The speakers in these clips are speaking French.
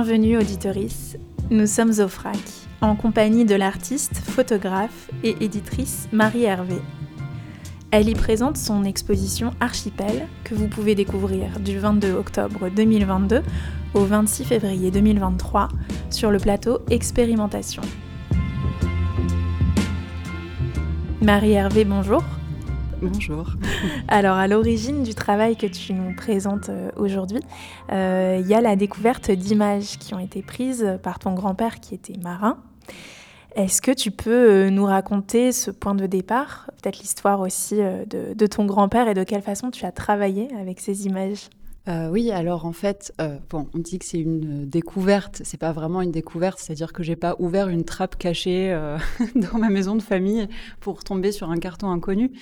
Bienvenue auditorice, nous sommes au FRAC, en compagnie de l'artiste, photographe et éditrice Marie Hervé. Elle y présente son exposition Archipel, que vous pouvez découvrir du 22 octobre 2022 au 26 février 2023 sur le plateau Expérimentation. Marie Hervé, bonjour. Bonjour. Alors, à l'origine du travail que tu nous présentes euh, aujourd'hui, euh, il y a la découverte d'images qui ont été prises par ton grand-père qui était marin. Est-ce que tu peux euh, nous raconter ce point de départ, peut-être l'histoire aussi de, de ton grand-père et de quelle façon tu as travaillé avec ces images? Euh, oui, alors en fait, euh, bon, on dit que c'est une découverte. C'est pas vraiment une découverte, c'est-à-dire que j'ai pas ouvert une trappe cachée euh, dans ma maison de famille pour tomber sur un carton inconnu.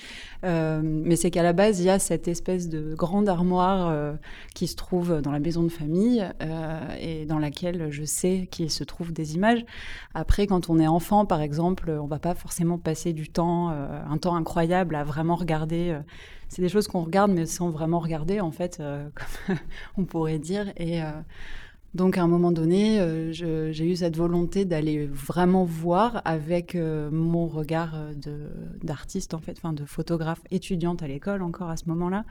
Euh, mais c'est qu'à la base, il y a cette espèce de grande armoire euh, qui se trouve dans la maison de famille euh, et dans laquelle je sais qu'il se trouve des images. Après, quand on est enfant, par exemple, on va pas forcément passer du temps, euh, un temps incroyable à vraiment regarder. C'est des choses qu'on regarde, mais sans vraiment regarder, en fait, euh, comme on pourrait dire. Et euh, donc, à un moment donné, euh, j'ai eu cette volonté d'aller vraiment voir avec mon regard d'artiste, en fait, enfin de photographe étudiante à l'école encore à ce moment-là,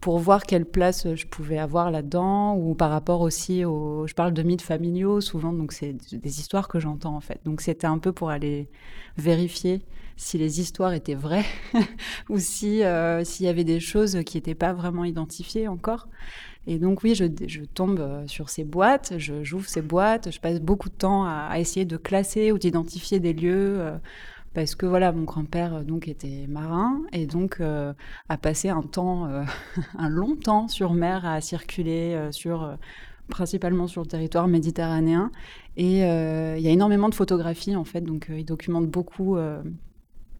pour voir quelle place je pouvais avoir là-dedans, ou par rapport aussi au... Je parle de mythes familiaux souvent, donc c'est des histoires que j'entends, en fait. Donc, c'était un peu pour aller vérifier si les histoires étaient vraies ou si euh, s'il y avait des choses qui n'étaient pas vraiment identifiées encore. Et donc oui, je, je tombe euh, sur ces boîtes, je- j'ouvre ces boîtes, je passe beaucoup de temps à, à essayer de classer ou d'identifier des lieux. euh, parce que voilà, mon grand-père euh, donc était marin et donc euh, a passé un temps, euh, un long temps sur mer à circuler euh, sur euh, principalement sur le territoire méditerranéen. Et il y a énormément de photographies en fait, donc il documente beaucoup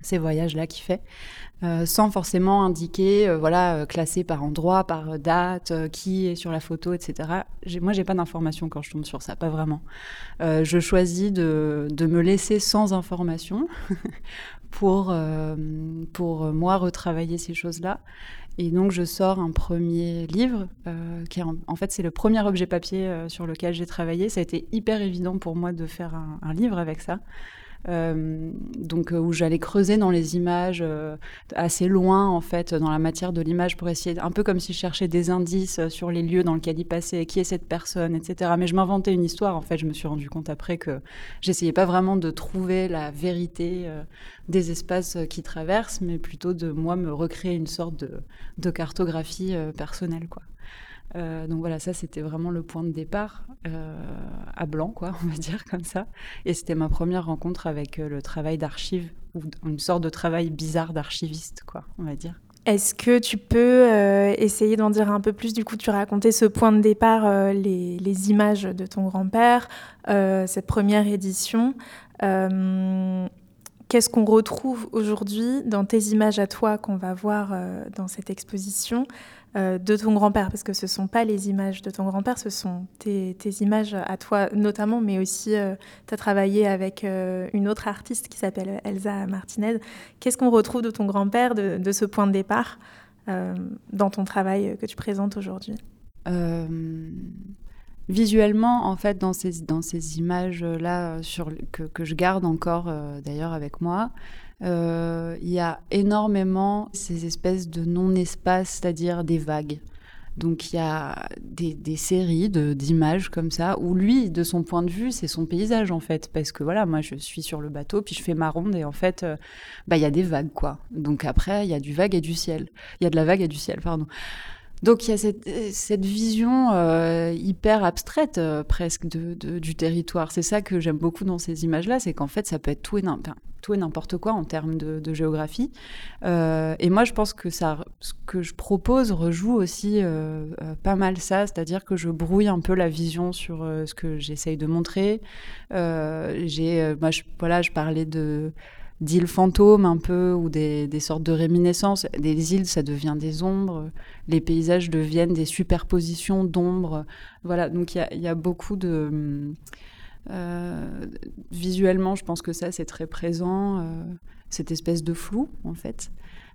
ces voyages-là qu'il fait, euh, sans forcément indiquer, euh, voilà, euh, classé par endroit, par date, euh, qui est sur la photo, etc. Moi, j'ai pas d'informations quand je tombe sur ça, pas vraiment. Je choisis de, de me laisser sans information pour, pour moi retravailler ces choses-là. Et donc, je sors un premier livre, qui est en, fait, c'est le premier objet papier sur lequel j'ai travaillé. Ça a été hyper évident pour moi de faire un livre avec ça. Euh, donc euh, où j'allais creuser dans les images euh, assez loin en fait dans la matière de l'image pour essayer un peu comme si je cherchais des indices sur les lieux dans lesquels il passait, qui est cette personne, etc. Mais je m'inventais une histoire en fait. Je me suis rendu compte après que j'essayais pas vraiment de trouver la vérité des espaces qui traversent, mais plutôt de moi me recréer une sorte de, de cartographie personnelle quoi. Euh, donc voilà, ça c'était vraiment le point de départ euh, à blanc, quoi, on va dire comme ça. Et c'était ma première rencontre avec euh, le travail d'archive ou une sorte de travail bizarre d'archiviste, quoi, on va dire. Est-ce que tu peux essayer d'en dire un peu plus? Du coup, tu racontais ce point de départ, les, images de ton grand-père, cette première édition. Euh, Qu'est-ce qu'on retrouve aujourd'hui dans tes images à toi qu'on va voir euh, dans cette exposition euh, de ton grand-père? Parce que ce ne sont pas les images de ton grand-père, ce sont tes, images à toi notamment, mais aussi tu as travaillé avec euh, une autre artiste qui s'appelle Elsa Martinez. Qu'est-ce qu'on retrouve de ton grand-père, de, ce point de départ euh, dans ton travail que tu présentes aujourd'hui? Euh, visuellement, en fait, dans ces, dans ces images-là euh, que, que je garde encore euh, d'ailleurs avec moi, euh, il y a énormément ces espèces de non-espace, c'est-à-dire des vagues. Donc il y a des, des séries de- d'images comme ça, où lui, de son point de vue, c'est son paysage en fait. Parce que voilà, moi je suis sur le bateau, puis je fais ma ronde, et en fait, bah, il y a des vagues quoi. Donc après, il y a du vague et du ciel. Il y a de la vague et du ciel, pardon. Donc il y a cette, vision euh, hyper abstraite euh, presque du territoire. C'est ça que j'aime beaucoup dans ces images-là, c'est qu'en fait ça peut être tout et, n'importe quoi en termes de, géographie. Euh, et moi je pense que ce que je propose rejoue aussi pas mal ça, c'est-à-dire que je brouille un peu la vision sur ce que j'essaye de montrer. j'ai, je parlais de d'îles fantômes un peu, ou des, des, sortes de réminiscences. Des îles, ça devient des ombres. Les paysages deviennent des superpositions d'ombres. Voilà, donc il y, y a, beaucoup de... Euh, visuellement, je pense que ça, c'est très présent, euh, cette espèce de flou, en fait.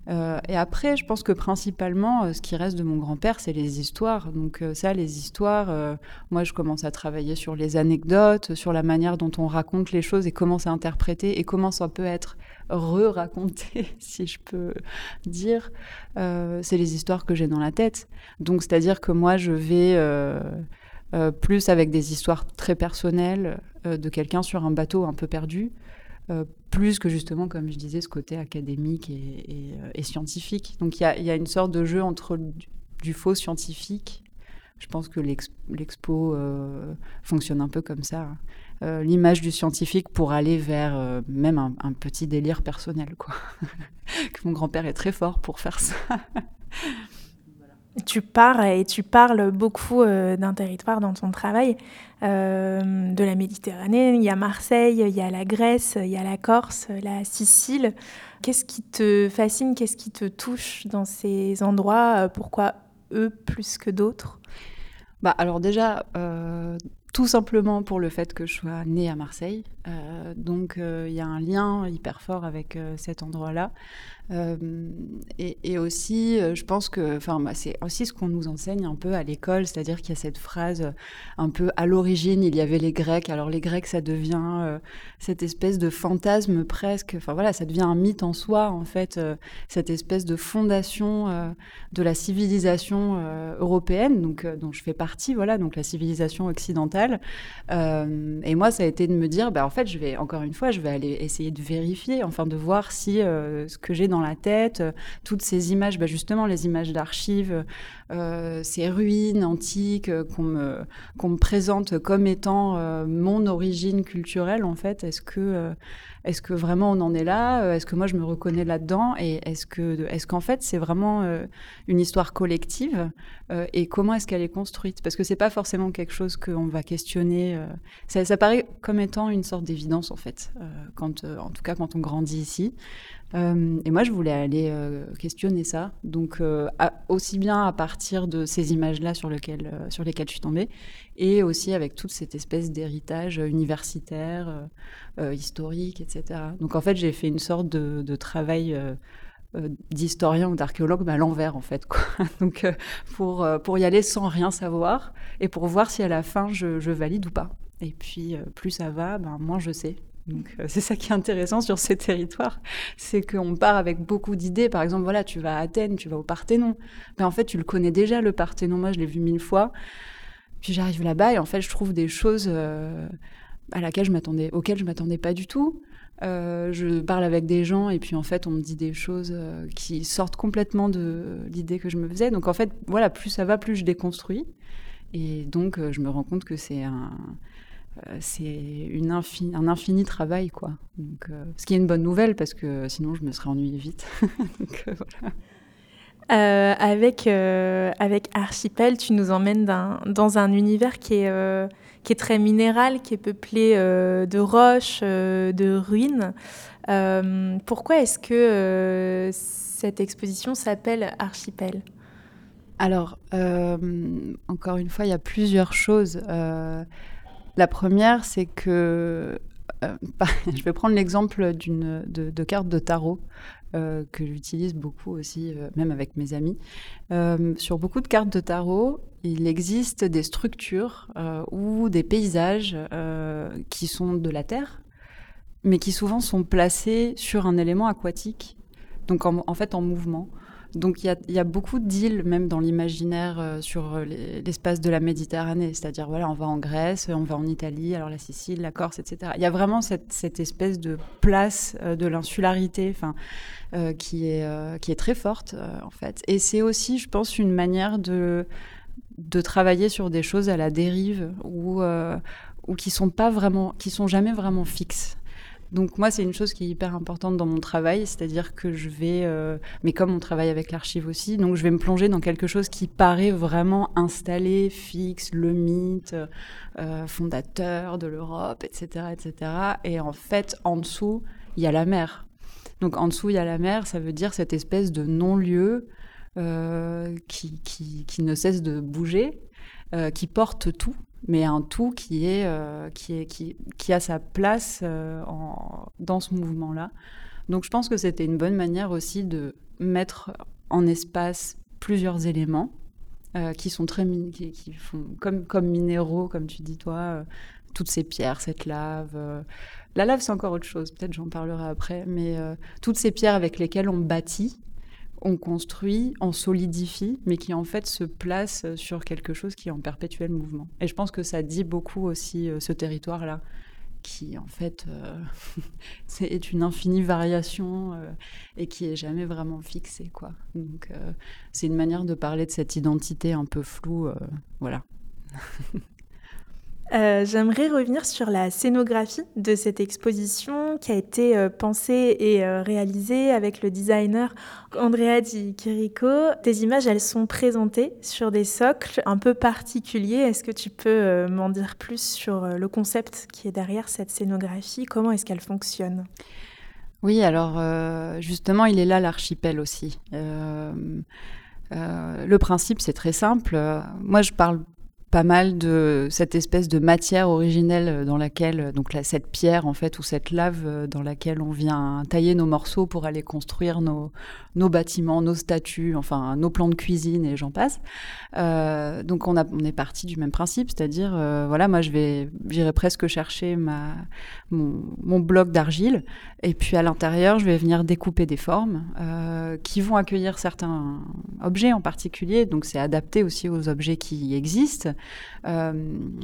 Euh, et après, je pense que principalement, ce qui reste de mon grand-père, c'est les histoires. Donc ça, les histoires, moi, je commence à travailler sur les anecdotes, sur la manière dont on raconte les choses et comment c'est interprété et comment ça peut être re-raconté, si je peux dire. c'est les histoires que j'ai dans la tête. Donc, c'est-à-dire que moi, je vais... plus avec des histoires très personnelles de quelqu'un sur un bateau un peu perdu, euh, plus que justement, comme je disais, ce côté académique et, euh, scientifique. Donc il y, a, une sorte de jeu entre du, faux scientifique. Je pense que l'expo euh, fonctionne un peu comme ça. Euh, L'image du scientifique pour aller vers euh, même un, petit délire personnel. Mon grand-père est très fort pour faire ça. Tu pars et tu parles beaucoup euh, d'un territoire dans ton travail, euh, de la Méditerranée. Il y a Marseille, il y a la Grèce, il y a la Corse, la Sicile. Qu'est-ce qui te fascine, qu'est-ce qui te touche dans ces endroits Pourquoi eux plus que d'autres? Bah, Alors déjà, euh, tout simplement pour le fait que je sois née à Marseille. Euh, donc il y a un lien hyper fort avec cet endroit-là. Euh, et, aussi, euh, je pense que, bah, c'est aussi ce qu'on nous enseigne un peu à l'école, c'est-à-dire qu'il y a cette phrase un peu à l'origine, il y avait les Grecs. Alors les Grecs, ça devient euh, cette espèce de fantasme presque. Enfin voilà, ça devient un mythe en soi en fait, euh, cette espèce de fondation euh, de la civilisation européenne, donc dont je fais partie. Voilà, donc la civilisation occidentale. et moi, ça a été de me dire, bah fait, je vais encore une fois, je vais aller essayer de vérifier, enfin de voir si ce que j'ai dans la tête, euh, toutes ces images, bah justement les images d'archives, euh, ces ruines antiques euh, qu'on me, présente comme étant euh, mon origine culturelle en fait. Est-ce que, est-ce que vraiment on en est là Est-ce que moi je me reconnais là-dedans Et est-ce que, est-ce qu'en fait c'est vraiment une histoire collective Et comment est-ce qu'elle est construite? Parce que c'est pas forcément quelque chose qu'on va questionner. Ça, paraît comme étant une sorte d'évidence en fait, quand, en tout cas quand on grandit ici. Euh, et moi, je voulais aller euh, questionner ça. Donc, euh, aussi bien à partir de ces images-là sur, sur lesquelles je suis tombée, et aussi avec toute cette espèce d'héritage universitaire, historique, etc. Donc, en fait, j'ai fait une sorte de, travail d'historien ou d'archéologue, à l'envers, en fait. Quoi. Donc, pour, pour y aller sans rien savoir, et pour voir si à la fin, je valide ou pas. Et puis, plus ça va, ben, moins je sais. Donc euh, c'est ça qui est intéressant sur ces territoires, c'est qu'on part avec beaucoup d'idées. Par exemple, voilà, tu vas à Athènes, tu vas au Parthénon. Mais en fait, tu le connais déjà, le Parthénon. Moi, je l'ai vu mille fois. Puis j'arrive là-bas et en fait, je trouve des choses euh, à laquelle je m'attendais, auxquelles je m'attendais pas du tout. Euh, je parle avec des gens et puis en fait, on me dit des choses euh, qui sortent complètement de l'idée que je me faisais. Donc en fait, voilà, plus ça va, plus je déconstruis. Et donc, euh, je me rends compte que c'est un euh, c'est une infini, un infini travail, quoi. Donc, euh, ce qui est une bonne nouvelle parce que sinon je me serais ennuyée vite. Donc, euh, voilà. Euh, avec, euh, avec Archipel, tu nous emmènes dans un univers qui est, euh, qui est très minéral, qui est peuplé de roches, de ruines. pourquoi est-ce que cette exposition s'appelle Archipel? Alors, encore une fois, il y a plusieurs choses. La première, c'est que euh, je vais prendre l'exemple d'une de, de carte de tarot euh, que j'utilise beaucoup aussi, euh, même avec mes amis. Sur beaucoup de cartes de tarot, il existe des structures ou des paysages qui sont de la terre, mais qui souvent sont placés sur un élément aquatique, donc en fait en mouvement. Donc il y, a beaucoup d'îles, même dans l'imaginaire, euh, sur euh, l'espace de la Méditerranée. C'est-à-dire, voilà, on va en Grèce, on va en Italie, alors la Sicile, la Corse, etc. Il y a vraiment cette, espèce de place euh, de l'insularité qui, est, très forte, en fait. Et c'est aussi, je pense, une manière de, travailler sur des choses à la dérive ou, ou qui sont sont jamais vraiment fixes. Donc moi, c'est une chose qui est hyper importante dans mon travail, c'est-à-dire que je vais, euh, mais comme on travaille avec l'archive aussi, donc je vais me plonger dans quelque chose qui paraît vraiment installé, fixe, le mythe, euh, fondateur de l'Europe, etc., etc. Et en fait, en dessous, il y a la mer. Donc en dessous, il y a la mer, ça veut dire cette espèce de non-lieu euh, qui, qui, qui, ne cesse de bouger, qui porte tout mais un tout qui est euh, qui est qui, qui, a sa place euh, dans ce mouvement-là. Donc je pense que c'était une bonne manière aussi de mettre en espace plusieurs éléments euh, qui sont très qui, qui, font comme comme minéraux, comme tu dis toi, toutes ces pierres, cette lave. la lave c'est encore autre chose, peut-être j'en parlerai après, mais toutes ces pierres avec lesquelles on bâtit on construit, on solidifie, mais qui en fait se place sur quelque chose qui est en perpétuel mouvement. Et je pense que ça dit beaucoup aussi euh, ce territoire-là, qui en fait euh, est une infinie variation euh, et qui est jamais vraiment fixé. Quoi. Donc c'est une manière de parler de cette identité un peu floue. voilà. Euh, j'aimerais revenir sur la scénographie de cette exposition qui a été euh, pensée et euh, réalisée avec le designer Andrea Di Chirico. Tes images, elles sont présentées sur des socles un peu particuliers. Est-ce que tu peux m'en dire plus sur le concept qui est derrière cette scénographie? Comment est-ce qu'elle fonctionne? Oui, alors justement, il est là l'archipel aussi. le principe, c'est très simple. Moi, je parle pas mal de cette espèce de matière originelle dans laquelle, donc cette pierre en fait, ou cette lave euh, dans laquelle on vient tailler nos morceaux pour aller construire nos, nos bâtiments, nos statues, enfin nos plans de cuisine et j'en passe. Euh, donc on, a, on est parti du même principe, c'est-à-dire, euh, voilà, moi je vais, j'irai presque chercher ma, mon, mon bloc d'argile et puis à l'intérieur, je vais venir découper des formes euh, qui vont accueillir certains objets en particulier. Donc c'est adapté aussi aux objets qui existent. Euh,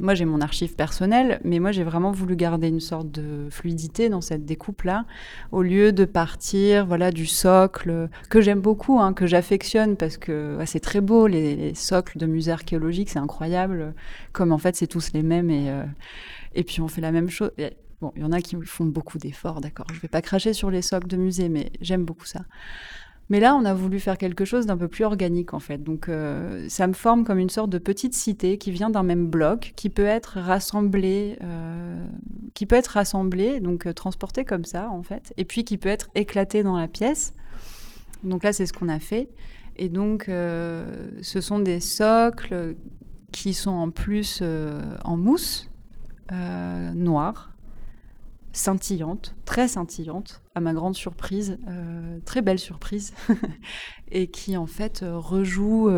moi j'ai mon archive personnelle, mais moi j'ai vraiment voulu garder une sorte de fluidité dans cette découpe-là, au lieu de partir, voilà, du socle que j'aime beaucoup, hein, que j'affectionne parce que c'est très beau, les, socles de musées archéologiques, c'est incroyable, comme en fait c'est tous les mêmes et, euh, et puis on fait la même chose. Bon, il y en a qui font beaucoup d'efforts, d'accord. Je ne vais pas cracher sur les socles de musée, mais j'aime beaucoup ça. Mais là, on a voulu faire quelque chose d'un peu plus organique, en fait. Donc, euh, ça me forme comme une sorte de petite cité qui vient d'un même bloc, qui peut être rassemblée, euh, qui peut être rassemblée, donc transportée comme ça, en fait, et puis qui peut être éclatée dans la pièce. Donc là, c'est ce qu'on a fait. Et donc, euh, ce sont des socles qui sont en plus euh, en mousse euh, noire, scintillante, très scintillante, à ma grande surprise, très belle surprise, et qui en fait rejoue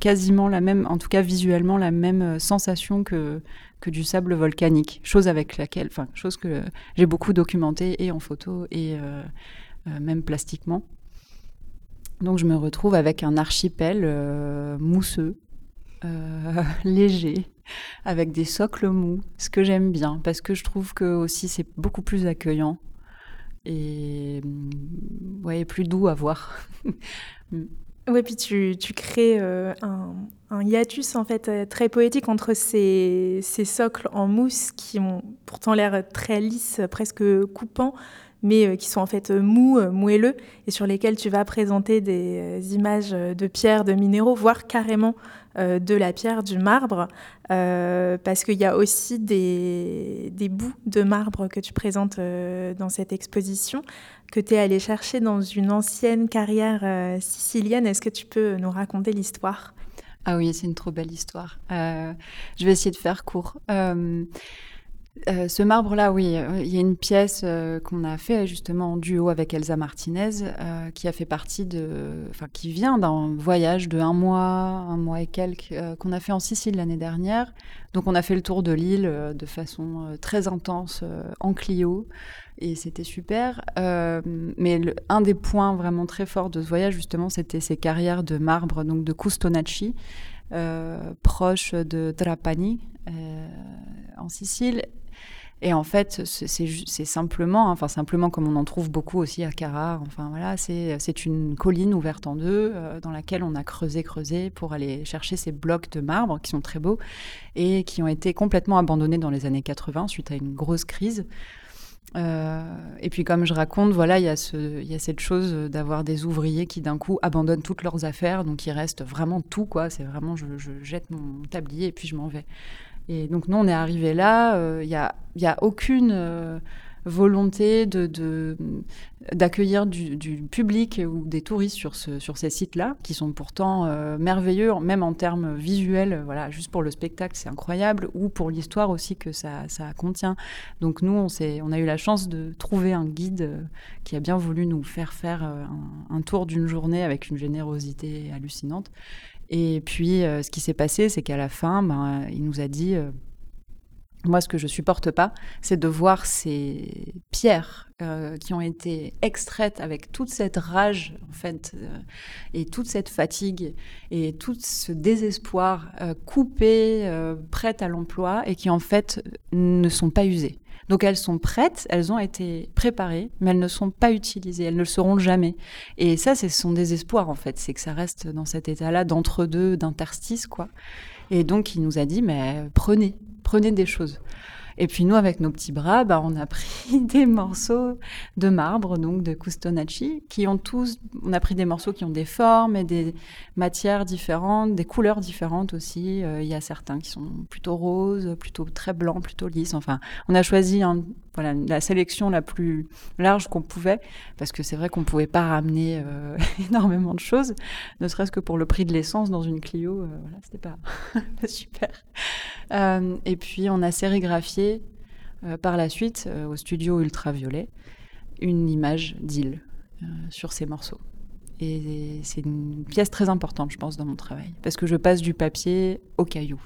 quasiment la même, en tout cas visuellement, la même sensation que, que du sable volcanique, chose avec laquelle, enfin, chose que j'ai beaucoup documentée et en photo et même plastiquement. Donc je me retrouve avec un archipel euh, mousseux, euh, léger, avec des socles mous, ce que j'aime bien, parce que je trouve que aussi c'est beaucoup plus accueillant et mm, ouais, plus doux à voir. Mm. Oui, puis tu, tu crées euh, un, hiatus en fait très poétique entre ces, ces, socles en mousse qui ont pourtant l'air très lisses, presque coupants, mais euh, qui sont en fait euh, mous, euh, moelleux, et sur lesquels tu vas présenter des images de pierres, de minéraux, voire carrément de la pierre, du marbre, parce qu'il y a aussi des, bouts de marbre que tu présentes dans cette exposition, que tu es allé chercher dans une ancienne carrière sicilienne. Est-ce que tu peux nous raconter l'histoire? Ah oui, c'est une trop belle histoire. je vais essayer de faire court. Euh, ce marbre-là, oui, euh, il y a une pièce euh, qu'on a fait justement en duo avec Elsa Martinez, qui a fait partie de, enfin, qui vient d'un voyage de un mois, un mois et quelques, qu'on a fait en Sicile l'année dernière. Donc, on a fait le tour de l'île de façon très intense en Clio. et c'était super. Mais un des points vraiment très forts de ce voyage, justement, c'était ces carrières de marbre, donc de Custonacci, proche de Trapani, en Sicile. Et en fait, c'est simplement, enfin simplement comme on en trouve beaucoup aussi à Carrare. Enfin voilà, c'est une colline ouverte en deux dans laquelle on a creusé, creusé pour aller chercher ces blocs de marbre qui sont très beaux et qui ont été complètement abandonnés dans les années 80 suite à une grosse crise. Euh, et puis comme je raconte, voilà, il y, a y a cette chose d'avoir des ouvriers qui d'un coup abandonnent toutes leurs affaires, donc il reste vraiment tout, quoi. C'est vraiment, je, jette mon tablier et puis je m'en vais. Et donc nous, on est arrivé là, euh, il n'y a, a aucune... Euh, volonté d'accueillir du, public ou des touristes sur, ce, sur ces sites-là, qui sont pourtant euh, merveilleux, même en termes visuels, voilà, juste pour le spectacle, c'est incroyable, ou pour l'histoire aussi que ça, contient. Donc nous, on, a eu la chance de trouver un guide euh, qui a bien voulu nous faire faire euh, un, tour d'une journée avec une générosité hallucinante. Et puis, ce qui s'est passé, c'est qu'à la fin, ben, il nous a dit moi, ce que je supporte pas, c'est de voir ces pierres euh, qui ont été extraites avec toute cette rage, en fait, euh, et toute cette fatigue, et tout ce désespoir, euh, coupées, prêtes à l'emploi, et qui en fait ne sont pas usées. Donc elles sont prêtes, elles ont été préparées, mais elles ne sont pas utilisées, elles ne le seront jamais. Et ça, c'est son désespoir en fait, c'est que ça reste dans cet état-là d'entre-deux, d'interstice, quoi. Et donc il nous a dit, mais prenez, prenez des choses. Et puis nous, avec nos petits bras, bah, on a pris des morceaux de marbre, donc de Custonacci, qui ont tous, on a pris des morceaux qui ont des formes et des matières différentes, des couleurs différentes aussi. Euh, il y a certains qui sont plutôt roses, plutôt très blancs, plutôt lisses. Enfin, on a choisi la sélection la plus large qu'on pouvait, parce que c'est vrai qu'on ne pouvait pas ramener euh, énormément de choses, ne serait-ce que pour le prix de l'essence dans une Clio, euh, voilà, c'était pas, super. et puis on a sérigraphié euh, par la suite euh, au studio ultraviolet une image d'île euh, sur ces morceaux. Et c'est une pièce très importante, je pense, dans mon travail, parce que je passe du papier au caillou.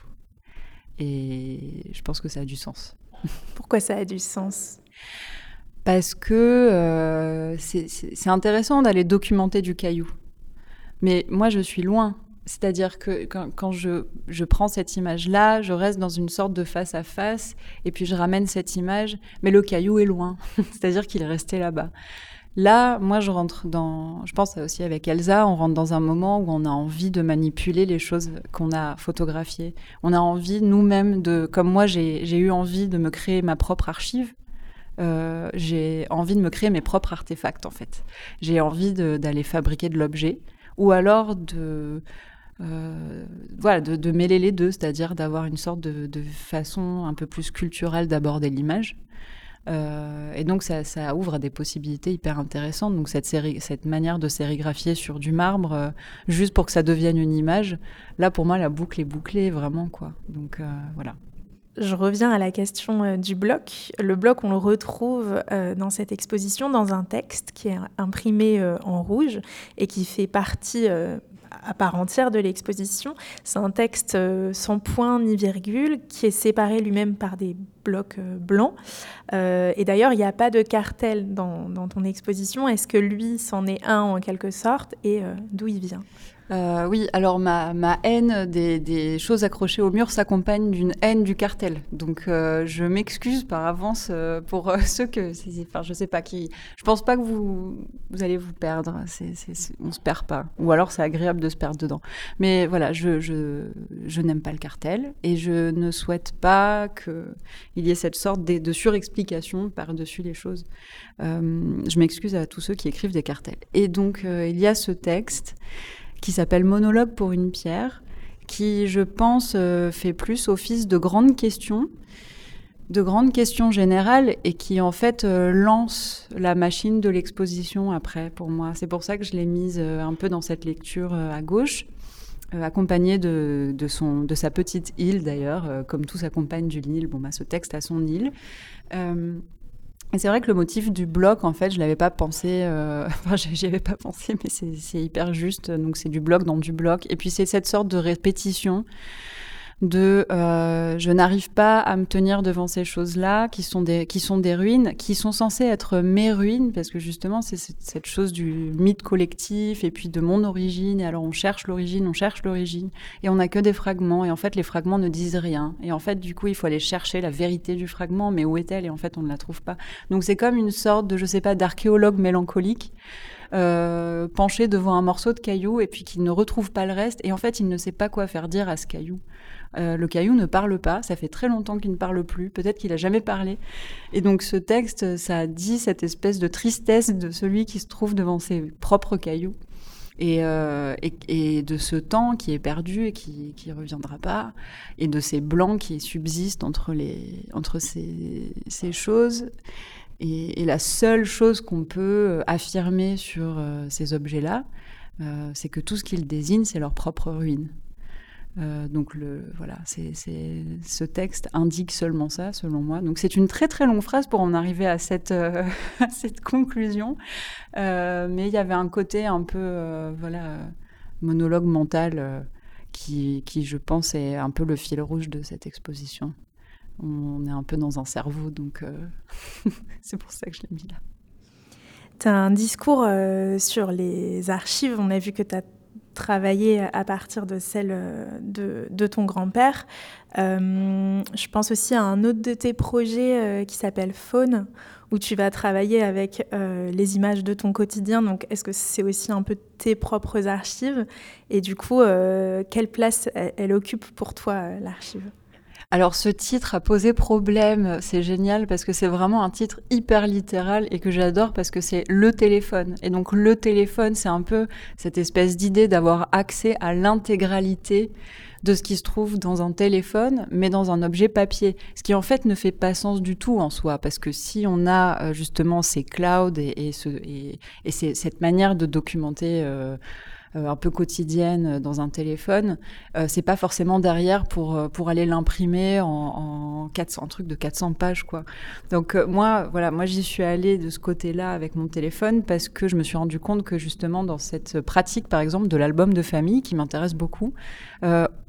Et je pense que ça a du sens. Pourquoi ça a du sens? Parce que c'est intéressant d'aller documenter du caillou. Mais moi, je suis loin c'est-à-dire que quand, je, prends cette image-là, je reste dans une sorte de face à face, et puis je ramène cette image, mais le caillou est loin, c'est-à-dire qu'il est resté là-bas. Là, moi, je rentre dans, je pense aussi avec Elsa, on rentre dans un moment où on a envie de manipuler les choses qu'on a photographiées. On a envie nous-mêmes de, comme moi, j'ai eu envie de me créer ma propre archive. Euh, j'ai envie de me créer mes propres artefacts en fait. J'ai envie d'aller fabriquer de l'objet ou alors de euh, voilà, de, mêler les deux, c'est-à-dire d'avoir une sorte de, façon un peu plus culturelle d'aborder l'image. Euh, et donc ça, ouvre à des possibilités hyper intéressantes. Donc cette, série, cette manière de sérigraphier sur du marbre, euh, juste pour que ça devienne une image, là pour moi la boucle est bouclée vraiment quoi. Donc voilà. Je reviens à la question du bloc. Le bloc, on le retrouve dans cette exposition dans un texte qui est imprimé en rouge et qui fait partie à part entière de l'exposition. C'est un texte euh, sans point ni virgule qui est séparé lui-même par des blocs euh, blancs. Euh, et d'ailleurs, il n'y a pas de cartel dans, dans ton exposition. Est-ce que lui, c'en est un en quelque sorte? Et d'où il vient? Euh, oui, alors ma, haine des, choses accrochées au mur s'accompagne d'une haine du cartel. Donc euh, je m'excuse par avance euh, pour ceux que, enfin je sais pas qui, je pense pas que vous, allez vous perdre. C'est, on se perd pas. Ou alors c'est agréable de se perdre dedans. Mais voilà, je, je, n'aime pas le cartel et je ne souhaite pas qu'il y ait cette sorte de, de surexplication par-dessus les choses. je m'excuse à tous ceux qui écrivent des cartels. Et donc il y a ce texte qui s'appelle Monologue pour une pierre, qui, je pense, euh, fait plus office de grandes questions, de grandes questions générales, et qui, en fait, euh, lance la machine de l'exposition après, pour moi. C'est pour ça que je l'ai mise euh, un peu dans cette lecture à gauche. accompagnée de, de, son, de sa petite île d'ailleurs, comme tout s'accompagne d'une île, bon, bah, ce texte a son île. Et c'est vrai que le motif du bloc, en fait, je l'avais pas pensé. Euh... Enfin, j'y avais pas pensé, mais c'est hyper juste. Donc, c'est du bloc dans du bloc. Et puis, c'est cette sorte de répétition de euh, je n'arrive pas à me tenir devant ces choses-là qui sont des qui sont des ruines qui sont censées être mes ruines parce que justement c'est cette chose du mythe collectif et puis de mon origine. Et alors on cherche l'origine on cherche l'origine et on n'a que des fragments et en fait les fragments ne disent rien. Et en fait du coup il faut aller chercher la vérité du fragment mais où est-elle? Et en fait on ne la trouve pas. Donc c'est comme une sorte de je sais pas d'archéologue mélancolique euh, penché devant un morceau de caillou et puis qui ne retrouve pas le reste et en fait il ne sait pas quoi faire dire à ce caillou euh, le caillou ne parle pas, ça fait très longtemps qu'il ne parle plus, peut-être qu'il a jamais parlé. Et donc ce texte, ça dit cette espèce de tristesse de celui qui se trouve devant ses propres cailloux. Et, euh, de ce temps qui est perdu et qui ne reviendra pas, et de ces blancs qui subsistent entre, les, entre ces, choses. Et, la seule chose qu'on peut affirmer sur euh, ces objets-là, c'est que tout ce qu'ils désignent, c'est leur propre ruine. Euh, donc voilà, ce texte indique seulement ça, selon moi. Donc c'est une très très longue phrase pour en arriver à cette, euh, conclusion. Euh, mais il y avait un côté un peu voilà, monologue mental qui, qui, je pense, est un peu le fil rouge de cette exposition. On est un peu dans un cerveau, donc c'est pour ça que je l'ai mis là. Tu as un discours sur les archives. On a vu que tu as travailler à partir de celle euh, de, ton grand-père. Euh, je pense aussi à un autre de tes projets euh, qui s'appelle Faune, où tu vas travailler avec les images de ton quotidien. Donc, est-ce que c'est aussi un peu tes propres archives? Et du coup, quelle place elle occupe pour toi, l'archive? Alors ce titre a posé problème, c'est génial parce que c'est vraiment un titre hyper littéral et que j'adore parce que c'est le téléphone. Et donc le téléphone, c'est un peu cette espèce d'idée d'avoir accès à l'intégralité de ce qui se trouve dans un téléphone, mais dans un objet papier. Ce qui en fait ne fait pas sens du tout en soi, parce que si on a euh, justement ces clouds et, cette manière de documenter euh, un peu quotidienne euh, dans un téléphone, euh, c'est pas forcément derrière pour, pour aller l'imprimer en, en 400, un truc de 400 pages, quoi. Donc moi, voilà, moi j'y suis allée de ce côté-là avec mon téléphone parce que je me suis rendu compte que justement dans cette pratique, par exemple, de l'album de famille qui m'intéresse beaucoup,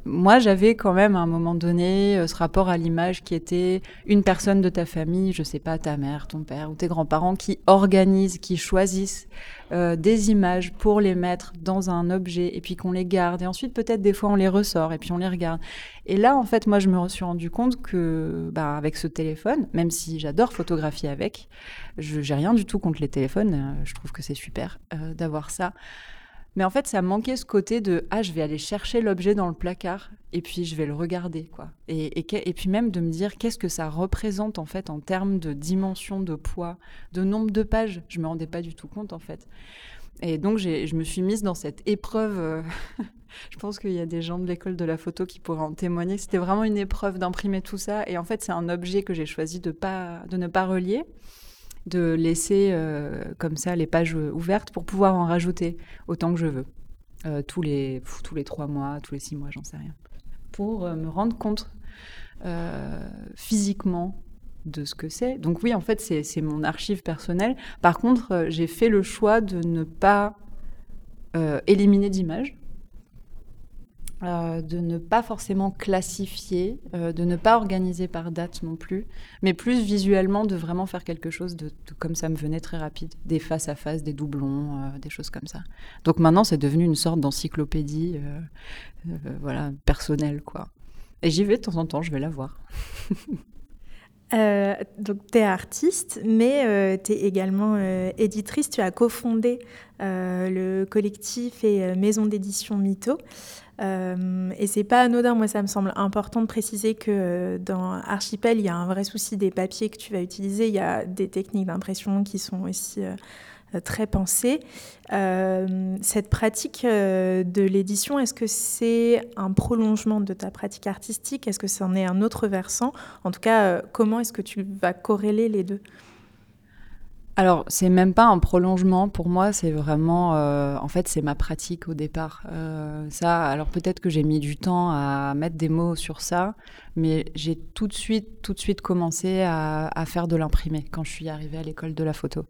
moi, j'avais quand même à un moment donné ce rapport à l'image qui était une personne de ta famille, je sais pas, ta mère, ton père ou tes grands-parents qui organisent, qui choisissent euh, des images pour les mettre dans un objet et puis qu'on les garde. Et ensuite, peut-être des fois, on les ressort et puis on les regarde. Et là, en fait, moi, je me suis rendu compte que, bah, avec ce téléphone, même si j'adore photographier avec, je j'ai rien du tout contre les téléphones. Euh, je trouve que c'est super euh, d'avoir ça. Mais en fait, ça manquait ce côté de ah, je vais aller chercher l'objet dans le placard et puis je vais le regarder quoi. Et, et, puis même de me dire qu'est-ce que ça représente en fait en termes de dimension, de poids, de nombre de pages? Je me rendais pas du tout compte en fait. Et donc je me suis mise dans cette épreuve. Euh, je pense qu'il y a des gens de l'école de la photo qui pourraient en témoigner. C'était vraiment une épreuve d'imprimer tout ça. Et en fait, c'est un objet que j'ai choisi de pas de ne pas relier de laisser euh, comme ça les pages ouvertes pour pouvoir en rajouter autant que je veux. Euh, tous, les, tous les trois mois, tous les six mois, j'en sais rien. Pour euh, me rendre compte physiquement de ce que c'est. Donc oui, en fait, c'est mon archive personnelle. Par contre, j'ai fait le choix de ne pas éliminer d'images euh, de ne pas forcément classifier, euh, de ne pas organiser par date non plus, mais plus visuellement de vraiment faire quelque chose de, comme ça me venait très rapide, des face à face, des doublons, euh, des choses comme ça. Donc maintenant c'est devenu une sorte d'encyclopédie, voilà, personnelle quoi. Et j'y vais de temps en temps, je vais la voir. donc, tu es artiste, mais tu es également éditrice. Tu as cofondé le collectif et maison d'édition Mytho. Euh, et c'est pas anodin, moi ça me semble important de préciser que euh, dans Archipel, il y a un vrai souci des papiers que tu vas utiliser, il y a des techniques d'impression qui sont aussi euh, très pensées. cette pratique de l'édition, est-ce que c'est un prolongement de ta pratique artistique? Est-ce que c'en est un autre versant? En tout cas, comment est-ce que tu vas corréler les deux? Alors, c'est même pas un prolongement pour moi, c'est vraiment, euh, en fait, c'est ma pratique au départ. Euh, ça, alors peut-être que j'ai mis du temps à mettre des mots sur ça, mais j'ai tout de suite, tout de suite commencé à, à faire de l'imprimé quand je suis arrivée à l'école de la photo.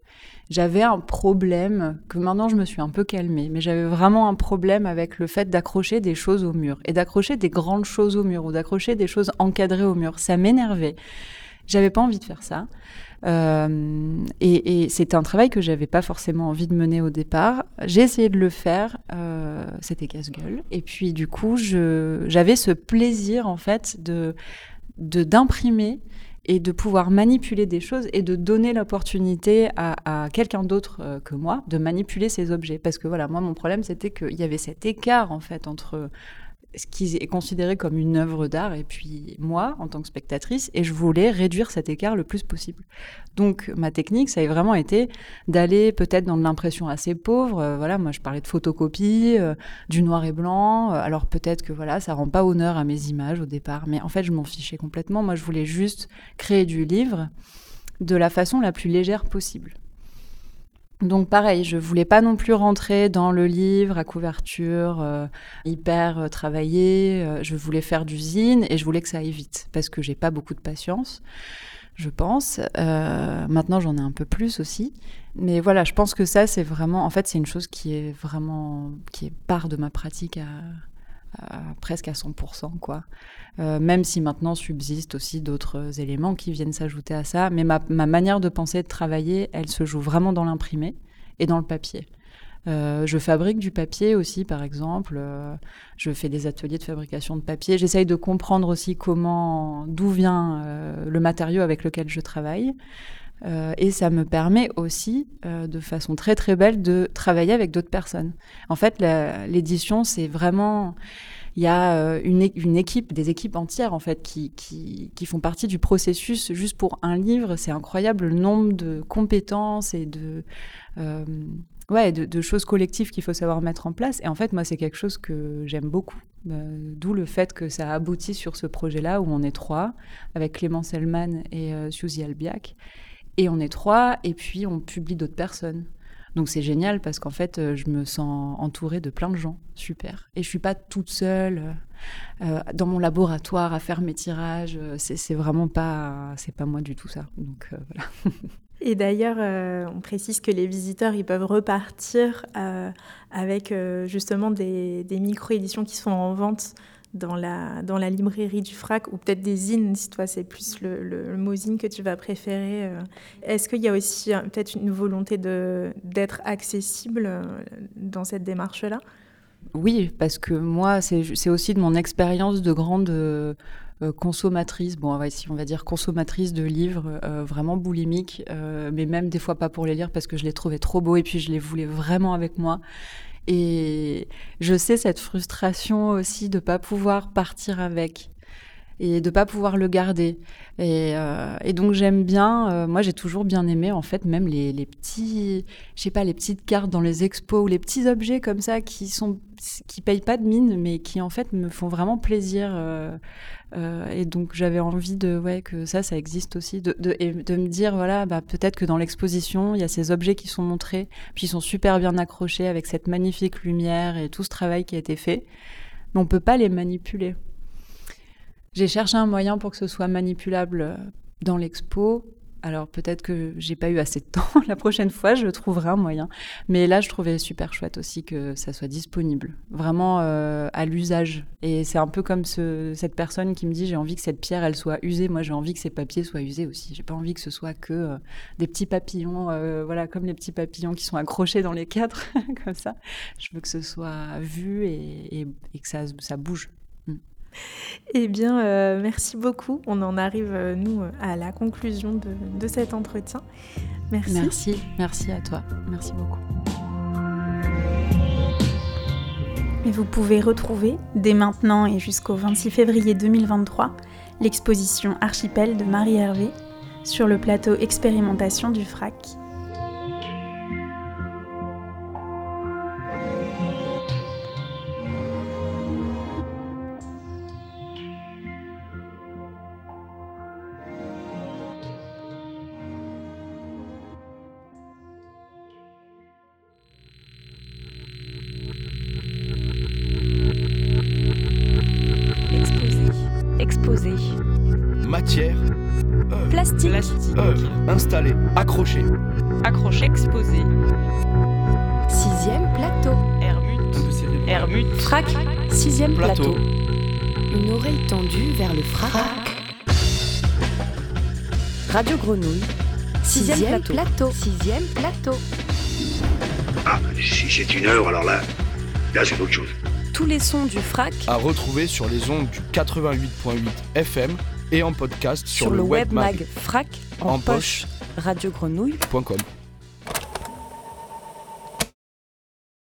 J'avais un problème que maintenant je me suis un peu calmée, mais j'avais vraiment un problème avec le fait d'accrocher des choses au mur et d'accrocher des grandes choses au mur ou d'accrocher des choses encadrées au mur. Ça m'énervait. J'avais pas envie de faire ça. Euh, et, c'était un travail que j'avais pas forcément envie de mener au départ. J'ai essayé de le faire, euh, c'était casse-gueule. Et puis du coup, j'avais ce plaisir en fait de d'imprimer et de pouvoir manipuler des choses et de donner l'opportunité à, à quelqu'un d'autre euh, que moi de manipuler ces objets. Parce que voilà, moi mon problème c'était qu'il y avait cet écart en fait entre ce qui est considéré comme une œuvre d'art, et puis moi, en tant que spectatrice, et je voulais réduire cet écart le plus possible. Donc ma technique, ça a vraiment été d'aller peut-être dans de l'impression assez pauvre. Euh, voilà, moi je parlais de photocopie, euh, du noir et blanc. Euh, alors peut-être que voilà, ça rend pas honneur à mes images au départ, mais en fait je m'en fichais complètement. Moi je voulais juste créer du livre de la façon la plus légère possible. Donc pareil, je voulais pas non plus rentrer dans le livre à couverture euh, hyper euh, travaillé. Euh, je voulais faire d'usine et je voulais que ça aille vite parce que j'ai pas beaucoup de patience, je pense. maintenant, j'en ai un peu plus aussi. Mais voilà, je pense que ça, c'est vraiment, en fait, c'est une chose qui est vraiment, qui est part de ma pratique à, presque à 100%, quoi. Euh, même si maintenant subsistent aussi d'autres éléments qui viennent s'ajouter à ça. Mais ma, manière de penser de travailler, elle se joue vraiment dans l'imprimé et dans le papier. Euh, je fabrique du papier aussi, par exemple. Euh, je fais des ateliers de fabrication de papier. J'essaye de comprendre aussi comment, d'où vient le matériau avec lequel je travaille. Et ça me permet aussi, de façon très très belle, de travailler avec d'autres personnes. En fait, l'édition, c'est vraiment il y a euh, une, équipe, des équipes entières en fait qui, qui, qui, font partie du processus juste pour un livre. C'est incroyable le nombre de compétences et de, euh, ouais, de, choses collectives qu'il faut savoir mettre en place. Et en fait, moi, c'est quelque chose que j'aime beaucoup. Euh, D'où le fait que ça aboutit sur ce projet-là où on est trois, avec Clément Selman et euh, Suzy Albiac. Et on est trois, et puis on publie d'autres personnes. Donc c'est génial parce qu'en fait, euh, je me sens entourée de plein de gens, super. Et je suis pas toute seule euh, euh, dans mon laboratoire à faire mes tirages. C'est vraiment pas, c'est pas moi du tout ça. Donc voilà. Et d'ailleurs, on précise que les visiteurs, ils peuvent repartir avec justement des, des micro-éditions qui sont en vente dans la, dans la librairie du FRAC ou peut-être des zines, si toi c'est plus le, le, mot zine que tu vas préférer. Euh. Est-ce qu'il y a aussi peut-être une volonté d'être accessible euh, dans cette démarche-là? Oui, parce que moi, c'est aussi de mon expérience de grande euh, consommatrice, bon, si on va dire consommatrice de livres, vraiment boulimique, mais même des fois pas pour les lire parce que je les trouvais trop beaux et puis je les voulais vraiment avec moi. Et je sais cette frustration aussi de pas pouvoir partir avec et de pas pouvoir le garder. Et, euh, donc j'aime bien, euh, moi j'ai toujours bien aimé en fait même les, les petits, je sais pas, les petites cartes dans les expos ou les petits objets comme ça qui sont qui payent pas de mine mais qui en fait me font vraiment plaisir. Euh, euh et donc j'avais envie de ouais que ça ça existe aussi de, de, et de me dire voilà bah peut-être que dans l'exposition il y a ces objets qui sont montrés puis ils sont super bien accrochés avec cette magnifique lumière et tout ce travail qui a été fait mais on peut pas les manipuler. J'ai cherché un moyen pour que ce soit manipulable euh, dans l'expo. Alors peut-être que j'ai pas eu assez de temps. La prochaine fois, je trouverai un moyen. Mais là, je trouvais super chouette aussi que ça soit disponible, vraiment euh, à l'usage. Et c'est un peu comme ce, cette personne qui me dit j'ai envie que cette pierre elle soit usée. Moi, j'ai envie que ces papiers soient usés aussi. J'ai pas envie que ce soit que euh, des petits papillons, euh, voilà, comme les petits papillons qui sont accrochés dans les cadres, comme ça. Je veux que ce soit vu et, et, que ça bouge. Eh bien, euh, merci beaucoup. On en arrive, euh, nous, à la conclusion de, de, cet entretien. Merci. Merci, merci à toi. Merci beaucoup. Et vous pouvez retrouver, dès maintenant et jusqu'au 26 février 2023, l'exposition Archipel de Marie Hervé sur le plateau expérimentation du FRAC Matière, Plastique. Plastique. œuvre, installé, accroché. Accroché. Exposé. Sixième plateau. Hermut. Hermut. Frac. Sixième Plateau. plateau. Une oreille tendue vers le frac. Radio Grenouille. Sixième, plateau. Sixième plateau. Ah, si c'est une œuvre, alors là, là c'est autre chose. Tous les sons du frac À retrouver sur les ondes du 88.8 FM et en podcast sur, sur, le webmag frac en, En poche. poche. Radio Grenouille. .com.